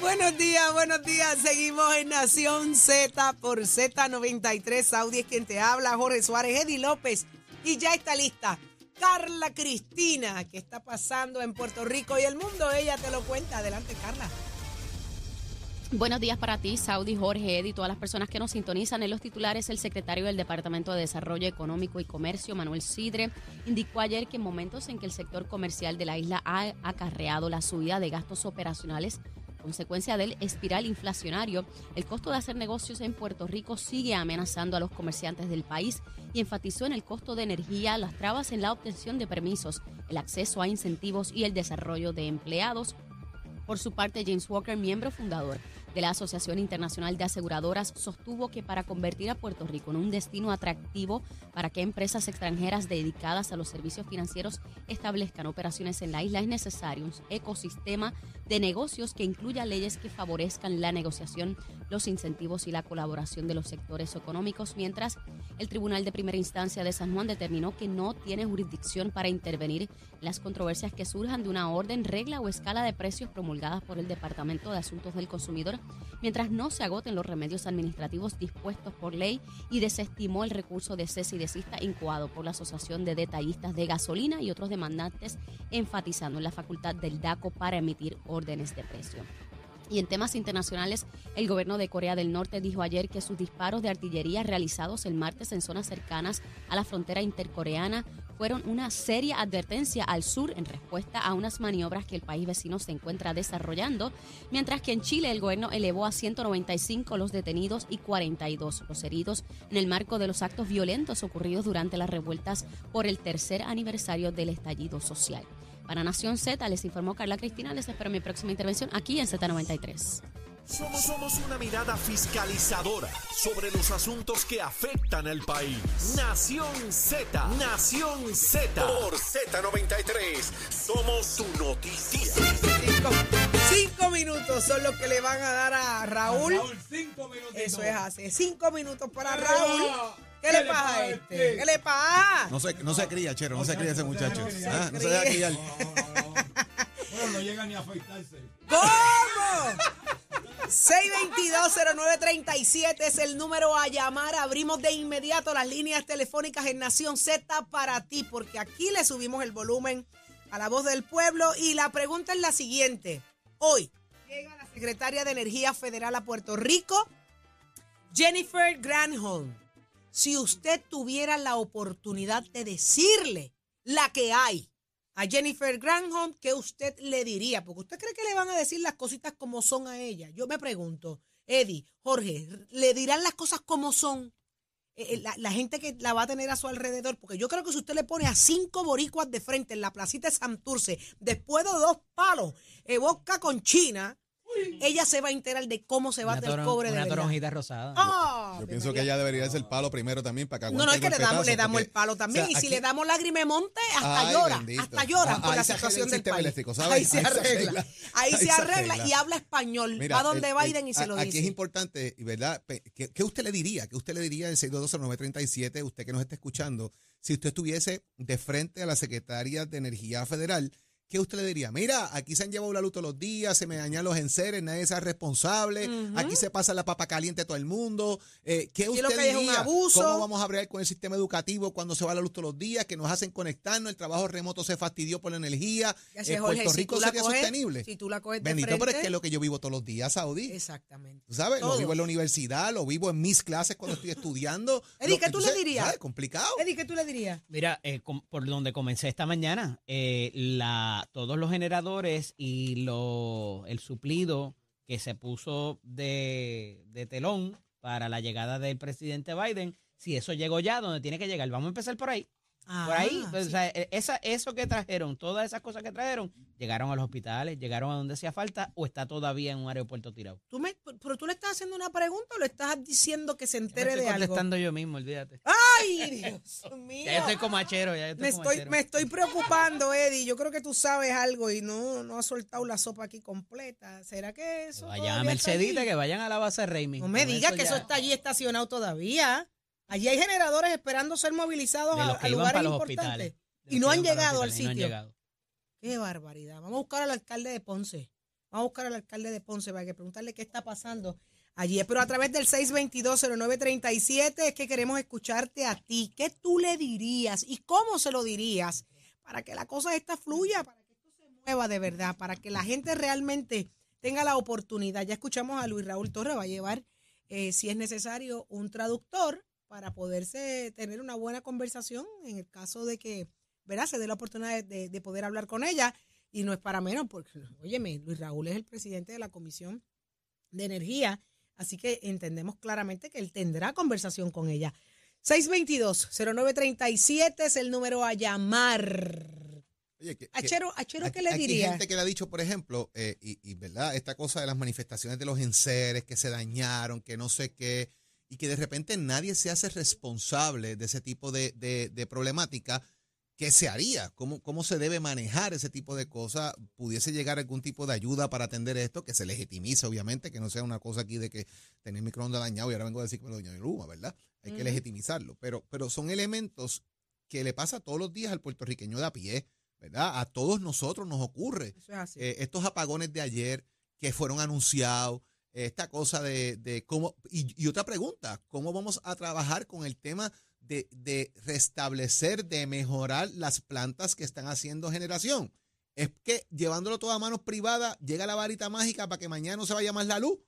Buenos días, buenos días. Seguimos en Nación Z por Z93. Saudi es quien te habla, Jorge Suárez, Eddie López. Y ya está lista Carla Cristina. ¿Qué está pasando en Puerto Rico y el mundo? Ella te lo cuenta. Adelante, Carla. Buenos días para ti, Saudi, Jorge, Ed y todas las personas que nos sintonizan. En los titulares, el secretario del Departamento de Desarrollo Económico y Comercio, Manuel Sidre, indicó ayer que en momentos en que el sector comercial de la isla ha acarreado la subida de gastos operacionales, consecuencia del espiral inflacionario, el costo de hacer negocios en Puerto Rico sigue amenazando a los comerciantes del país y enfatizó en el costo de energía, las trabas en la obtención de permisos, el acceso a incentivos y el desarrollo de empleados. Por su parte, James Walker, miembro fundador de la Asociación Internacional de Aseguradoras, sostuvo que para convertir a Puerto Rico en un destino atractivo para que empresas extranjeras dedicadas a los servicios financieros establezcan operaciones en la isla es necesario un ecosistema de negocios que incluya leyes que favorezcan la negociación, los incentivos y la colaboración de los sectores económicos, mientras el Tribunal de Primera Instancia de San Juan determinó que no tiene jurisdicción para intervenir en las controversias que surjan de una orden, regla o escala de precios promulgadas por el Departamento de Asuntos del Consumidor, mientras no se agoten los remedios administrativos dispuestos por ley y desestimó el recurso de cese y desista incoado por la Asociación de Detallistas de Gasolina y otros demandantes, enfatizando en la facultad del DACO para emitir órdenes de precio. Y en temas internacionales, el gobierno de Corea del Norte dijo ayer que sus disparos de artillería realizados el martes en zonas cercanas a la frontera intercoreana fueron una seria advertencia al sur en respuesta a unas maniobras que el país vecino se encuentra desarrollando, mientras que en Chile el gobierno elevó a 195 los detenidos y 42 los heridos en el marco de los actos violentos ocurridos durante las revueltas por el tercer aniversario del estallido social. Para Nación Z les informó Carla Cristina, les espero mi próxima intervención aquí en Z93. Somos, somos una mirada fiscalizadora sobre los asuntos que afectan al país. Nación Z, Nación Z por Z93. Somos su noticia. Cinco, cinco minutos son los que le van a dar a Raúl. Eso es así. Cinco minutos para Raúl. ¿Qué, le pasa a este? ¿Qué le pasa? No se, no se cría, Chero, no se cría ese muchacho. Ah, no se deja criar. ¿Cómo? 622-0937 es el número a llamar. Abrimos de inmediato las líneas telefónicas en Nación Z para ti, porque aquí le subimos el volumen a la voz del pueblo. Y la pregunta es la siguiente. Hoy llega la secretaria de Energía Federal a Puerto Rico, Jennifer Granholm. Si usted tuviera la oportunidad de decirle la que hay a Jennifer Granholm, ¿qué usted le diría? Porque usted cree que le van a decir las cositas como son a ella. Yo me pregunto, Eddie, Jorge, ¿le dirán las cosas como son? Eh, eh, La, la gente que la va a tener a su alrededor, porque yo creo que si usted le pone a cinco boricuas de frente en la placita de Santurce, después de dos palos, eh, boca con China, ella se va a enterar de cómo se bate el cobre de una verdad. toronjita rosada. ¡Ah! Yo pienso que ella debería ser el palo primero también para que aguante No, no, es el que le damos, le damos porque, el palo también. o sea, y si aquí- le damos lágrima monte, hasta Ay, llora. bendito. Hasta llora Ah, por ahí la se arregla situación el del sistema país. eléctrico, ¿sabes? Ahí se Ahí se arregla. Ahí se arregla y habla español. Mira, va donde el- Biden y se lo a- dice. Aquí es importante, y ¿verdad? Pe- ¿Qué, qué usted le diría? ¿Qué usted le diría en 6220937, usted que nos está escuchando, si usted estuviese de frente a la secretaria de Energía Federal? ¿Qué usted le diría? Mira, aquí se han llevado la luz todos los días, se me dañan los enseres, nadie es responsable, aquí se pasa la papa caliente a todo el mundo. Eh, ¿Qué Aquí usted lo que hay es un diría? abuso. ¿Cómo vamos a hablar con el sistema educativo cuando se va la luz todos los días, que nos hacen conectarnos, el trabajo remoto se fastidió por la energía? Ya sé, Eh, Jorge, Puerto Rico la sería coges- sostenible. Si tú la coges de Bendito, pero es que es lo que yo vivo todos los días, Saudí. Exactamente. ¿Tú sabes? Todo. Lo vivo en la universidad, lo vivo en mis clases cuando estoy estudiando. Eddie, Lo- ¿qué tú le dirías? ¿sabes? Complicado. Eddie, ¿qué tú le dirías? Mira, eh, por donde comencé esta mañana, eh, todos los generadores y lo, el suplido que se puso de, de telón para la llegada del presidente Biden, si eso llegó ya donde tiene que llegar, vamos a empezar por ahí. Por ahí, Ah, pues, o sea, e- esa, eso que trajeron, todas esas cosas que trajeron, llegaron a los hospitales, llegaron a donde hacía falta o está todavía en un aeropuerto tirado. Tú me, pero tú le estás haciendo una pregunta o le estás diciendo que se Ya me entere estoy de algo. contestando yo mismo, olvídate. Ay, Dios mío. Ya yo estoy como achero, ya yo estoy Me estoy, me estoy preocupando, Eddie. Yo creo que tú sabes algo y no, no has soltado la sopa aquí completa. ¿Será que eso Vayan a Mercedita, que vayan a la base Raymond. No me digas que ya- eso está allí estacionado todavía. Allí hay generadores esperando ser movilizados a, a lugares importantes. Y no han llegado al no sitio. llegado. Qué barbaridad. Vamos a buscar al alcalde de Ponce. Vamos a buscar al alcalde de Ponce para que preguntarle qué está pasando allí. Pero a través del 622-0937 es que queremos escucharte a ti. ¿Qué tú le dirías y cómo se lo dirías para que la cosa esta fluya, para que esto se mueva de verdad, para que la gente realmente tenga la oportunidad? Ya escuchamos a Luis Raúl Torre, va a llevar, eh, si es necesario, un traductor para poderse tener una buena conversación en el caso de que ¿verdad? se dé la oportunidad de, de- de poder hablar con ella. Y no es para menos, porque, óyeme, Luis Raúl es el presidente de la Comisión de Energía, así que entendemos claramente que él tendrá conversación con ella. 622-0937 es el número a llamar. Oye, que- que- Achero, Achero Aquí- ¿qué le aquí hay diría? gente que le ha dicho, por ejemplo, eh, y, y, verdad, esta cosa de las manifestaciones de los enseres que se dañaron, que no sé qué, y que de repente nadie se hace responsable de ese tipo de, de- de problemática, ¿qué se haría? ¿Cómo, ¿Cómo se debe manejar ese tipo de cosas? ¿Pudiese llegar algún tipo de ayuda para atender esto? Que se legitimice, obviamente, que no sea una cosa aquí de que tener microondas dañado y ahora vengo a decir que me lo dañó el Luma, ¿verdad? Hay que legitimizarlo. Pero, pero son elementos que le pasa todos los días al puertorriqueño de a pie, ¿verdad? A todos nosotros nos ocurre. Eso es así. Eh, estos apagones de ayer que fueron anunciados, esta cosa de, de cómo, y, otra pregunta, ¿cómo vamos a trabajar con el tema de, de restablecer, de mejorar las plantas que están haciendo generación? Es que llevándolo todo a manos privadas, llega la varita mágica para que mañana no se vaya más la luz.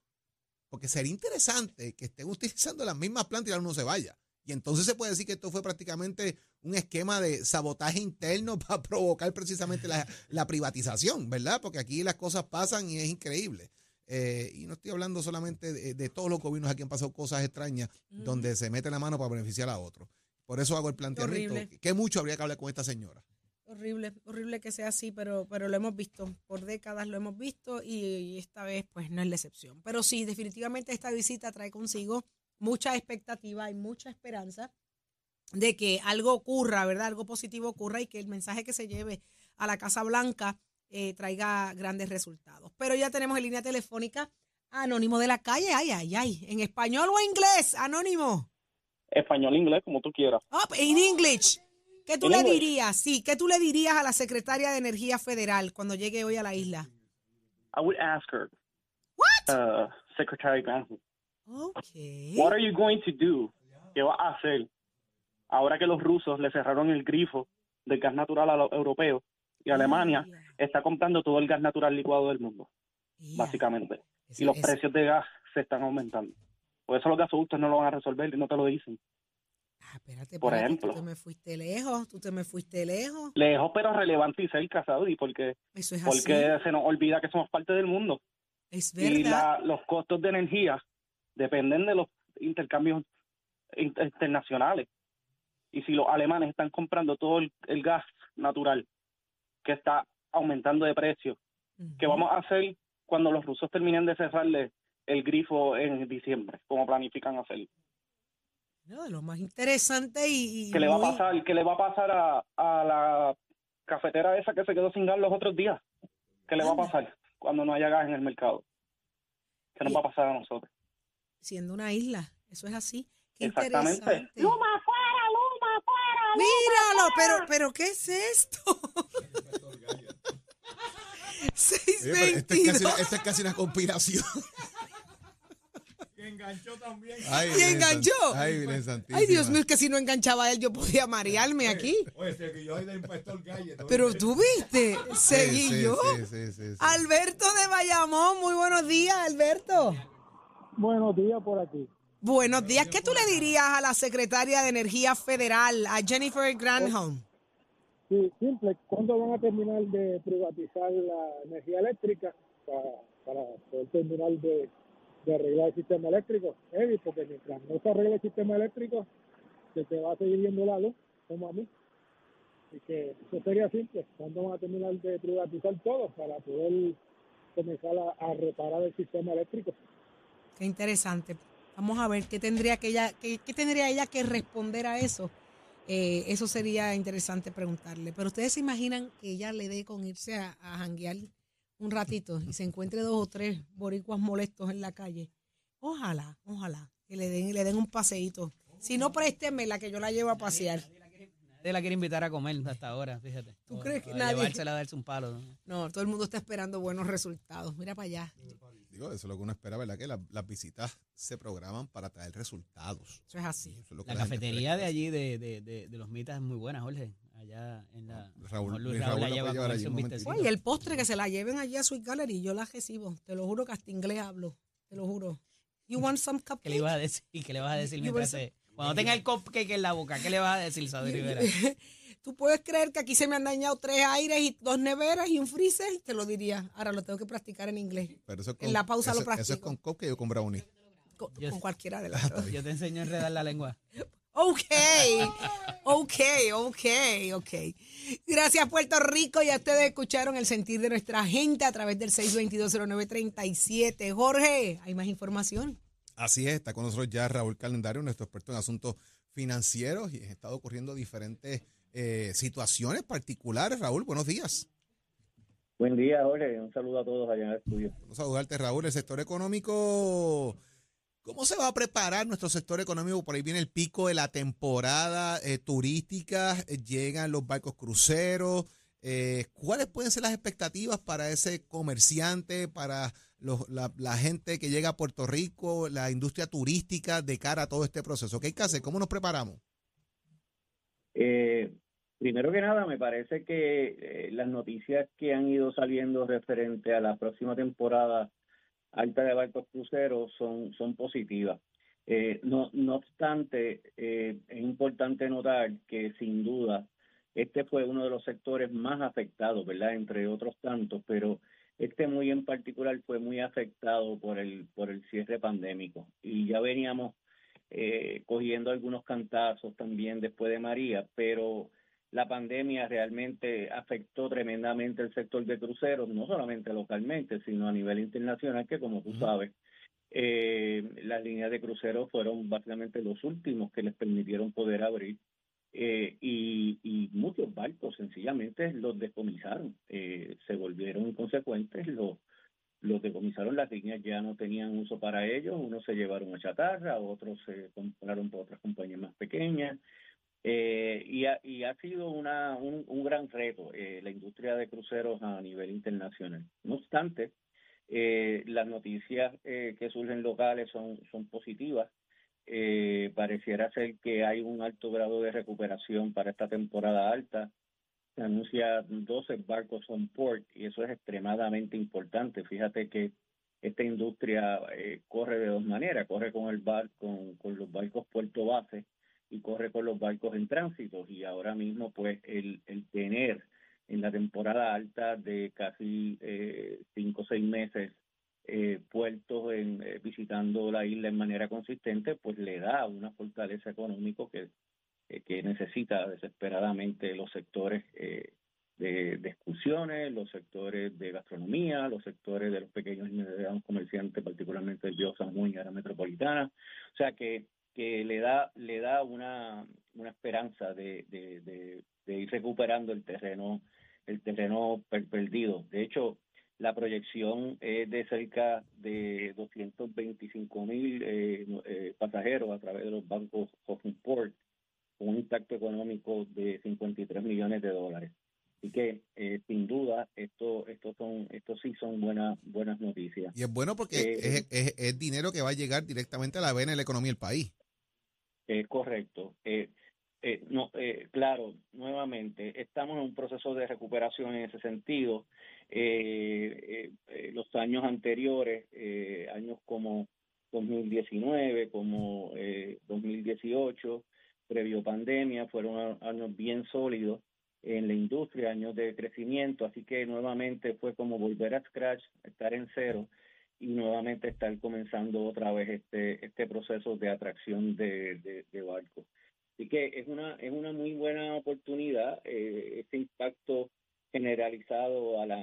Porque sería interesante que estén utilizando las mismas plantas y la luz no se vaya. Y entonces se puede decir que esto fue prácticamente un esquema de sabotaje interno para provocar precisamente la, la privatización, ¿verdad? Porque aquí las cosas pasan y es increíble. Eh, y no estoy hablando solamente de, de todos los gobiernos aquí han pasado cosas extrañas donde se mete la mano para beneficiar a otros. Por eso hago el planteamiento. Horrible. Que mucho habría que hablar con esta señora. Horrible, horrible que sea así, pero, pero lo hemos visto, por décadas lo hemos visto y, y esta vez pues no es la excepción. Pero sí, definitivamente esta visita trae consigo mucha expectativa y mucha esperanza de que algo ocurra, ¿verdad? Algo positivo ocurra y que el mensaje que se lleve a la Casa Blanca eh, traiga grandes resultados. Pero ya tenemos en línea telefónica Anónimo de la calle, ay, ay, ay, en español o inglés, Anónimo. español, inglés, como tú quieras. Ah, en English. ¿Qué tú In le English. dirías? Sí, ¿qué tú le dirías a la secretaria de Energía Federal cuando llegue hoy a la isla? I would ask her, What? uh, Secretary Granholm, Okay. what are you going to do? ¿Qué va a hacer ahora que los rusos le cerraron el grifo del gas natural a los europeos y Alemania está comprando todo el gas natural licuado del mundo, básicamente? Y los precios de gas se están aumentando. Por eso los gasoductos no lo van a resolver y no te lo dicen. Ah, espérate, por espérate, ejemplo. Tú te me fuiste lejos, tú te me fuiste lejos. Lejos, pero relevante y cerca, Saudi, porque, Eso es así. porque se nos olvida que somos parte del mundo. Es y verdad. la- los costos de energía dependen de los intercambios in- internacionales. Y si los alemanes están comprando todo el, el gas natural que está aumentando de precio, ¿qué Ujú. vamos a hacer cuando los rusos terminen de cerrarle el grifo en diciembre, como planifican hacer? No, de lo más interesante y, y ¿Qué le va a pasar, qué le va a, pasar a, a la cafetera esa que se quedó sin gas los otros días? ¿Qué le va a pasar cuando no haya gas en el mercado? ¿Qué nos Y- va a pasar a nosotros? siendo una isla. Eso es así. Qué Exactamente. Luma fuera, Luma fuera. Míralo, pero, pero ¿qué es esto? Esto, es casi 622. una, esto es casi una conspiración. Que enganchó también. Ay, Y enganchó. Ay, Dios mío, es que si no enganchaba a él, yo podía marearme aquí. Oye, soy del impostor Galle. Pero tú viste, Sí, seguí sí, yo. sí, sí, sí, sí. Alberto de Bayamón, muy buenos días, Alberto. Buenos días por aquí. Buenos días. ¿Qué tú le dirías a la secretaria de Energía Federal, a Jennifer Granholm? Sí, simple. ¿Cuándo van a terminar de privatizar la energía eléctrica para, para poder terminar de, arreglar el sistema eléctrico? Eddie, porque mientras no se arregle el sistema eléctrico, se te va a seguir viendo la luz, como a mí. Así que eso sería simple. ¿Cuándo van a terminar de privatizar todo para poder comenzar a, a reparar el sistema eléctrico? Qué interesante. Vamos a ver qué tendría que ella, qué, qué tendría ella que responder a eso. Eh, eso sería interesante preguntarle. Pero ustedes se imaginan que ella le dé con irse a, a janguear un ratito y se encuentre dos o tres boricuas molestos en la calle. Ojalá, ojalá, que le den, le den un paseíto. Si no, présteme la que yo la llevo a pasear. Nadie la quiere invitar a comer hasta ahora, fíjate. ¿Tú O- crees que nadie? Llevársela a darse un palo. ¿no? No, todo el mundo está esperando buenos resultados. Mira para allá. Digo, eso es lo que uno espera, ¿verdad? Que la- las visitas se programan para traer resultados. Eso es así. Eso es lo que La gente cafetería de allí de, de, de, de los mitas es muy buena, Jorge. Allá en la. Raúl- Luis Luis Raúl Raúl la la lleva llevar allí un. Oye, el postre que se la lleven allí a Sweet Gallery, yo la recibo. Te lo juro que hasta inglés hablo. Te lo juro. You want some ¿Qué le cupcake? ibas a decir? ¿Qué le vas a decir mientras se- Cuando tenga el cupcake en la boca, ¿qué le vas a decir, Saudi Rivera? Tú puedes creer que aquí se me han dañado tres aires y dos neveras y un freezer, te lo diría. Ahora lo tengo que practicar en inglés. Pero eso es En la pausa lo eso- Eso es practico. con cupcake o con brownie. Con, Yo- con cualquiera de las dos. Yo te enseño a enredar la lengua. Ok, ok, ok, ok. Gracias Puerto Rico. Ya ustedes escucharon el sentir de nuestra gente a través del 6220937. Jorge, ¿hay más información? Así es, está con nosotros ya Raúl Calendario, nuestro experto en asuntos financieros y han estado ocurriendo diferentes eh, situaciones particulares. Raúl, buenos días. Buen día, Jorge. Un saludo a todos allá en el estudio. Vamos a saludarte, Raúl. El sector económico, ¿cómo se va a preparar nuestro sector económico? Por ahí viene el pico de la temporada eh, turística, eh, llegan los barcos cruceros. Eh, ¿Cuáles pueden ser las expectativas para ese comerciante, para los- la, la gente que llega a Puerto Rico, la industria turística de cara a todo este proceso? ¿Qué hay que hacer? ¿Cómo nos preparamos? Eh, primero que nada, me parece que eh, las noticias que han ido saliendo referente a la próxima temporada alta de barcos cruceros son, son positivas. Eh, no, no obstante, eh, es importante notar que sin duda este fue uno de los sectores más afectados, ¿verdad? Entre otros tantos, pero este muy en particular fue muy afectado por el, por el cierre pandémico. Y ya veníamos eh, cogiendo algunos cantazos también después de María, pero la pandemia realmente afectó tremendamente el sector de cruceros, no solamente localmente, sino a nivel internacional, que como tú sabes, eh, las líneas de cruceros fueron básicamente los últimos que les permitieron poder abrir eh, y, y muchos barcos sencillamente los decomisaron, eh, se volvieron inconsecuentes, los, los decomisaron, las líneas ya no tenían uso para ellos, unos se llevaron a chatarra, otros se compraron por otras compañías más pequeñas, eh, y, ha, y ha sido una, un, un gran reto eh, la industria de cruceros a nivel internacional. No obstante, eh, las noticias eh, que surgen locales son, son positivas. Eh, pareciera ser que hay un alto grado de recuperación para esta temporada alta. Se anuncia 12 barcos on port y eso es extremadamente importante. Fíjate que esta industria eh, corre de dos maneras, corre con el bar, con, con los barcos puerto base y corre con los barcos en tránsito y ahora mismo pues el, el tener en la temporada alta de casi eh, cinco o seis meses eh, puertos en, eh, visitando la isla en manera consistente pues le da una fortaleza económico que, eh, que necesita desesperadamente los sectores eh, de, de excursiones, los sectores de gastronomía, los sectores de los pequeños y medianos comerciantes, particularmente el Bio San Juan y la metropolitana. O sea que, que le da, le da una, una esperanza de, de, de, de ir recuperando el terreno, el terreno per- perdido. De hecho, la proyección es de cerca de 225 mil eh, eh, pasajeros a través de los bancos Hawking Port, con un impacto económico de 53 millones de dólares. Así que, eh, sin duda, esto, esto son, esto sí son buenas, buenas noticias. Y es bueno porque Eh, es, es- es dinero que va a llegar directamente a la vena de la economía del país. Es correcto. Eh, eh, no, eh, claro, nuevamente, estamos en un proceso de recuperación en ese sentido. Eh, eh, eh, los años anteriores, eh, años como 2019, como eh, 2018, previo pandemia, fueron años bien sólidos en la industria, años de crecimiento, así que nuevamente fue como volver a scratch, estar en cero y nuevamente estar comenzando otra vez este este proceso de atracción de, de, de barcos. Así que es una, es una muy buena oportunidad. Eh, este impacto generalizado a la,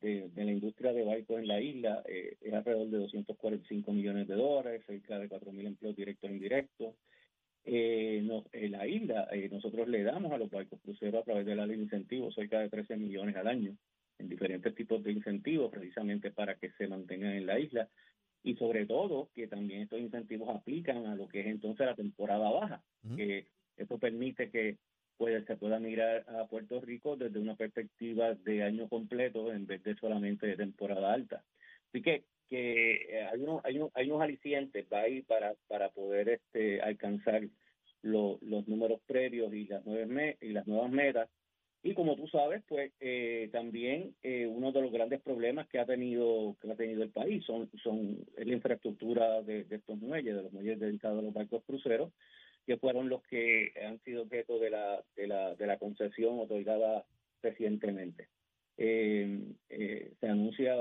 de, la industria de barcos en la isla eh, es alrededor de 245 millones de dólares, cerca de 4.000 empleos directos e indirectos. Eh, no, en la isla, eh, nosotros le damos a los barcos cruceros a través de la ley de incentivos cerca de 13 millones al año en diferentes tipos de incentivos precisamente para que se mantengan en la isla y sobre todo que también estos incentivos aplican a lo que es entonces la temporada baja, que esto permite que pues, se pueda mirar a Puerto Rico desde una perspectiva de año completo en vez de solamente de temporada alta. Así que que eh, hay unos, hay, unos, hay unos alicientes ahí para, para poder este, alcanzar los números previos y las, nueve y las nuevas metas. Y como tú sabes, pues eh, también eh, uno de los grandes problemas que ha tenido que ha tenido el país son son la infraestructura de, estos muelles, de los muelles dedicados a los barcos cruceros, que fueron los que han sido objeto de la de la, de la concesión otorgada recientemente. Eh, eh, se anuncia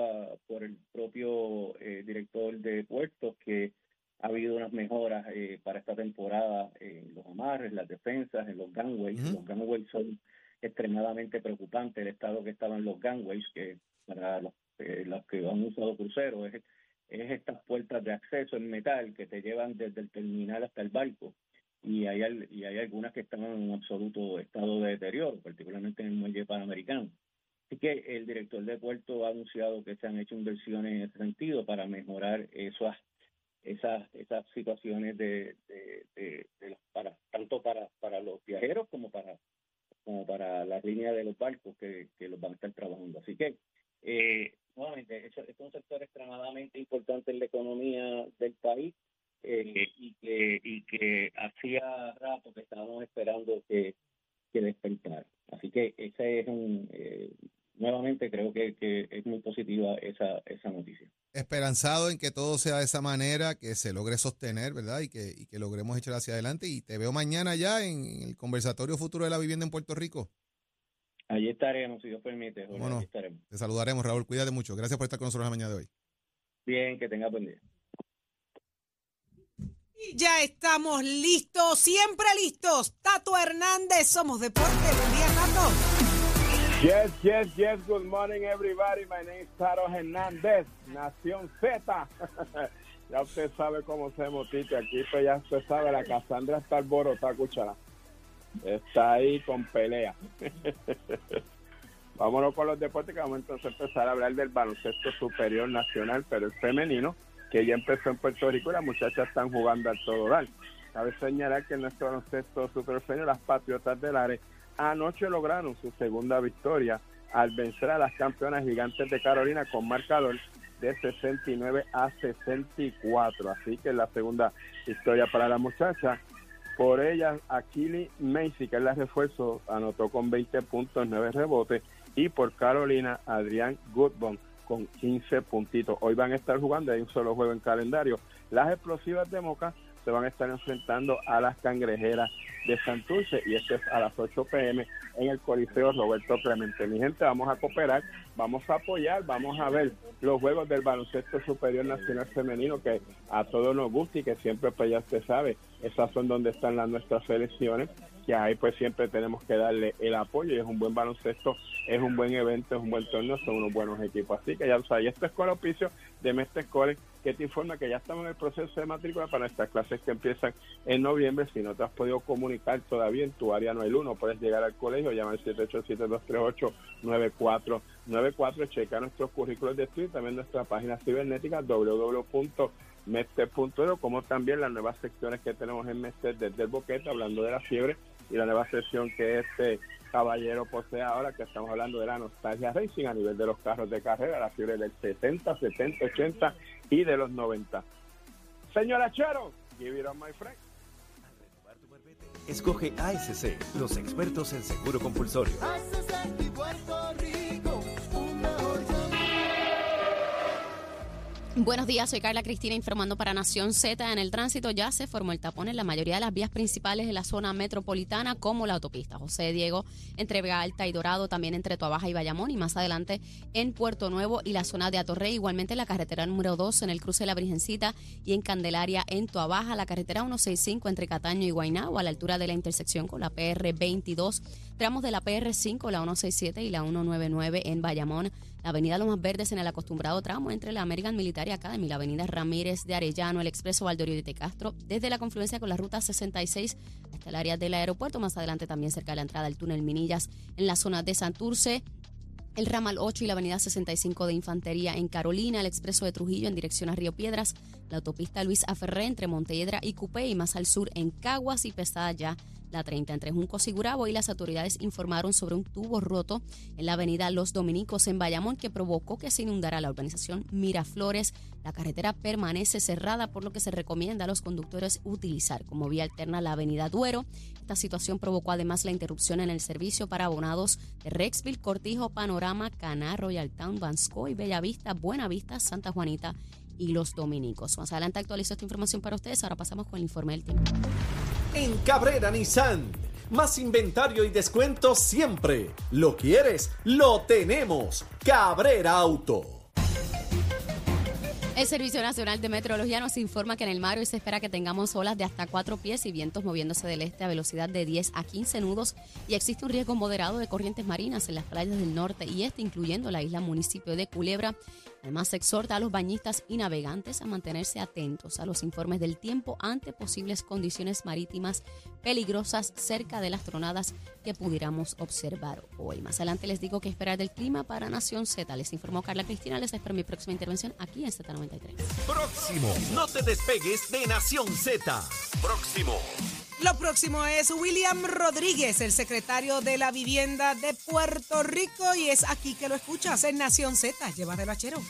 por el propio eh, director de puertos que ha habido unas mejoras eh, para esta temporada en los amarres, las defensas, en los gangways. Los gangways son extremadamente preocupantes, el estado que estaban los gangways, que para los, los que han usado cruceros es, es estas puertas de acceso en metal que te llevan desde el terminal hasta el barco y hay, y hay algunas que están en un absoluto estado de deterioro, particularmente en el muelle panamericano. Así que el director de puerto ha anunciado que se han hecho inversiones en ese sentido para mejorar esas esas esas situaciones de, de, para tanto para para los viajeros como para como para la línea de los barcos que, que los van a estar trabajando. Así que eh, nuevamente es, es un sector extremadamente importante en la economía del país eh, y que y que hacía rato que estábamos esperando que que despertar. Así que ese es un eh, nuevamente creo que, es muy positiva esa, esa noticia. Esperanzado en que todo sea de esa manera, que se logre sostener, ¿verdad? Y que, y que logremos echar hacia adelante. Y te veo mañana ya en el conversatorio futuro de la vivienda en Puerto Rico. Allí estaremos, si Dios permite. bueno, estaremos. Te saludaremos, Raúl. Cuídate mucho. Gracias por estar con nosotros la mañana de hoy. Bien, que tenga buen día. Ya estamos listos, siempre listos. Tato Hernández, somos Deporte. Buen día, Tato. Yes, yes, yes. Good morning, everybody. My name is Taro Hernández, Nación Z. ya usted sabe cómo se motite aquí, pues ya usted sabe, la Casandra está alborotada, escúchala. Está ahí con pelea. Vámonos con los deportes, que vamos entonces a empezar a hablar del baloncesto superior nacional, pero el femenino, que ya empezó en Puerto Rico y las muchachas están jugando al todo dar. Cabe señalar que en nuestro baloncesto superior femenino, las Patriotas del Área anoche lograron su segunda victoria al vencer a las campeonas gigantes de Carolina con marcador de 69 a 64. Así que es la segunda victoria para la muchacha. Por ella, Akili Macy, que es la refuerzo, anotó con 20 puntos, 9 rebotes. Y por Carolina, Adrián Goodbone con 15 puntitos. Hoy van a estar jugando, hay un solo juego en calendario. Las explosivas de Moca van a estar enfrentando a las cangrejeras de Santurce y este es a las 8 pm en el Coliseo Roberto Clemente. Mi gente, vamos a cooperar, vamos a apoyar, vamos a ver los juegos del baloncesto superior nacional femenino que a todos nos gusta y que siempre pues ya se sabe, esas son donde están las nuestras selecciones que ahí pues siempre tenemos que darle el apoyo y es un buen baloncesto, es un buen evento, es un buen torneo, son unos buenos equipos. Así que ya lo sabes, esto es con oficio de Mestre Core que te informa que ya estamos en el proceso de matrícula para estas clases que empiezan en noviembre. Si no te has podido comunicar todavía en tu área no hay uno, puedes llegar al colegio, llama al 787-238-9494, checa nuestros currículos de estudio y también nuestra página cibernética www.mester.edu, como también las nuevas secciones que tenemos en Mester desde el boquete, hablando de la fiebre y la nueva sección que este caballero posee ahora, que estamos hablando de la nostalgia racing a nivel de los carros de carrera, la fiebre del 70, 70, 80 y de los 90. Señora Chero, give it on my friend. Escoge ASC, los expertos en seguro compulsorio. Buenos días, soy Carla Cristina informando para Nación Z. En el tránsito ya se formó el tapón en la mayoría de las vías principales de la zona metropolitana, como la autopista José Diego, entre Vega Alta y Dorado, también entre Tuabaja y Bayamón, y más adelante en Puerto Nuevo y la zona de Atorrey. Igualmente la carretera número 2 en el cruce de la Virgencita y en Candelaria en Tuabaja, la carretera 165 entre Cataño y Guaynabo, a la altura de la intersección con la PR 22, tramos de la PR 5, la 167 y la 199 en Bayamón la avenida Lomas Verdes en el acostumbrado tramo entre la American Military Academy la avenida Ramírez de Arellano, el expreso Valdorio de Castro, desde la confluencia con la ruta 66 hasta el área del aeropuerto, más adelante también cerca de la entrada del túnel Minillas en la zona de Santurce. El ramal 8 y la avenida 65 de Infantería en Carolina, el expreso de Trujillo en dirección a Río Piedras, la autopista Luis Aferré entre Montehiedra y Cupé y más al sur en Caguas y Pesada ya la 30 entre Juncos y Gurabo y las autoridades informaron sobre un tubo roto en la avenida Los Dominicos en Bayamón que provocó que se inundara la urbanización Miraflores. La carretera permanece cerrada por lo que se recomienda a los conductores utilizar como vía alterna la avenida Duero. Esta situación provocó además la interrupción en el servicio para abonados de Rexville, Cortijo, Panorama, Caná, Royal Town, Bella Bellavista, Buenavista, Santa Juanita y los dominicos. Más adelante actualizo esta información para ustedes. Ahora pasamos con el informe del tiempo. En Cabrera Nissan, más inventario y descuento siempre. Lo quieres, lo tenemos. Cabrera Auto. El Servicio Nacional de Meteorología nos informa que en el mar hoy se espera que tengamos olas de hasta 4 pies y vientos moviéndose del este a velocidad de 10 a 15 nudos y existe un riesgo moderado de corrientes marinas en las playas del norte y este, incluyendo la isla municipio de Culebra. Además, se exhorta a los bañistas y navegantes a mantenerse atentos a los informes del tiempo ante posibles condiciones marítimas peligrosas cerca de las tronadas que pudiéramos observar hoy. Más adelante les digo qué esperar del clima para Nación Z. Les informó Carla Cristina. Les espero mi próxima intervención aquí en Z93. Próximo. No te despegues de Nación Z. Próximo. Lo próximo es William Rodríguez, el secretario de la Vivienda de Puerto Rico, y es aquí que lo escuchas en Nación Z. Llévatelo a Chero.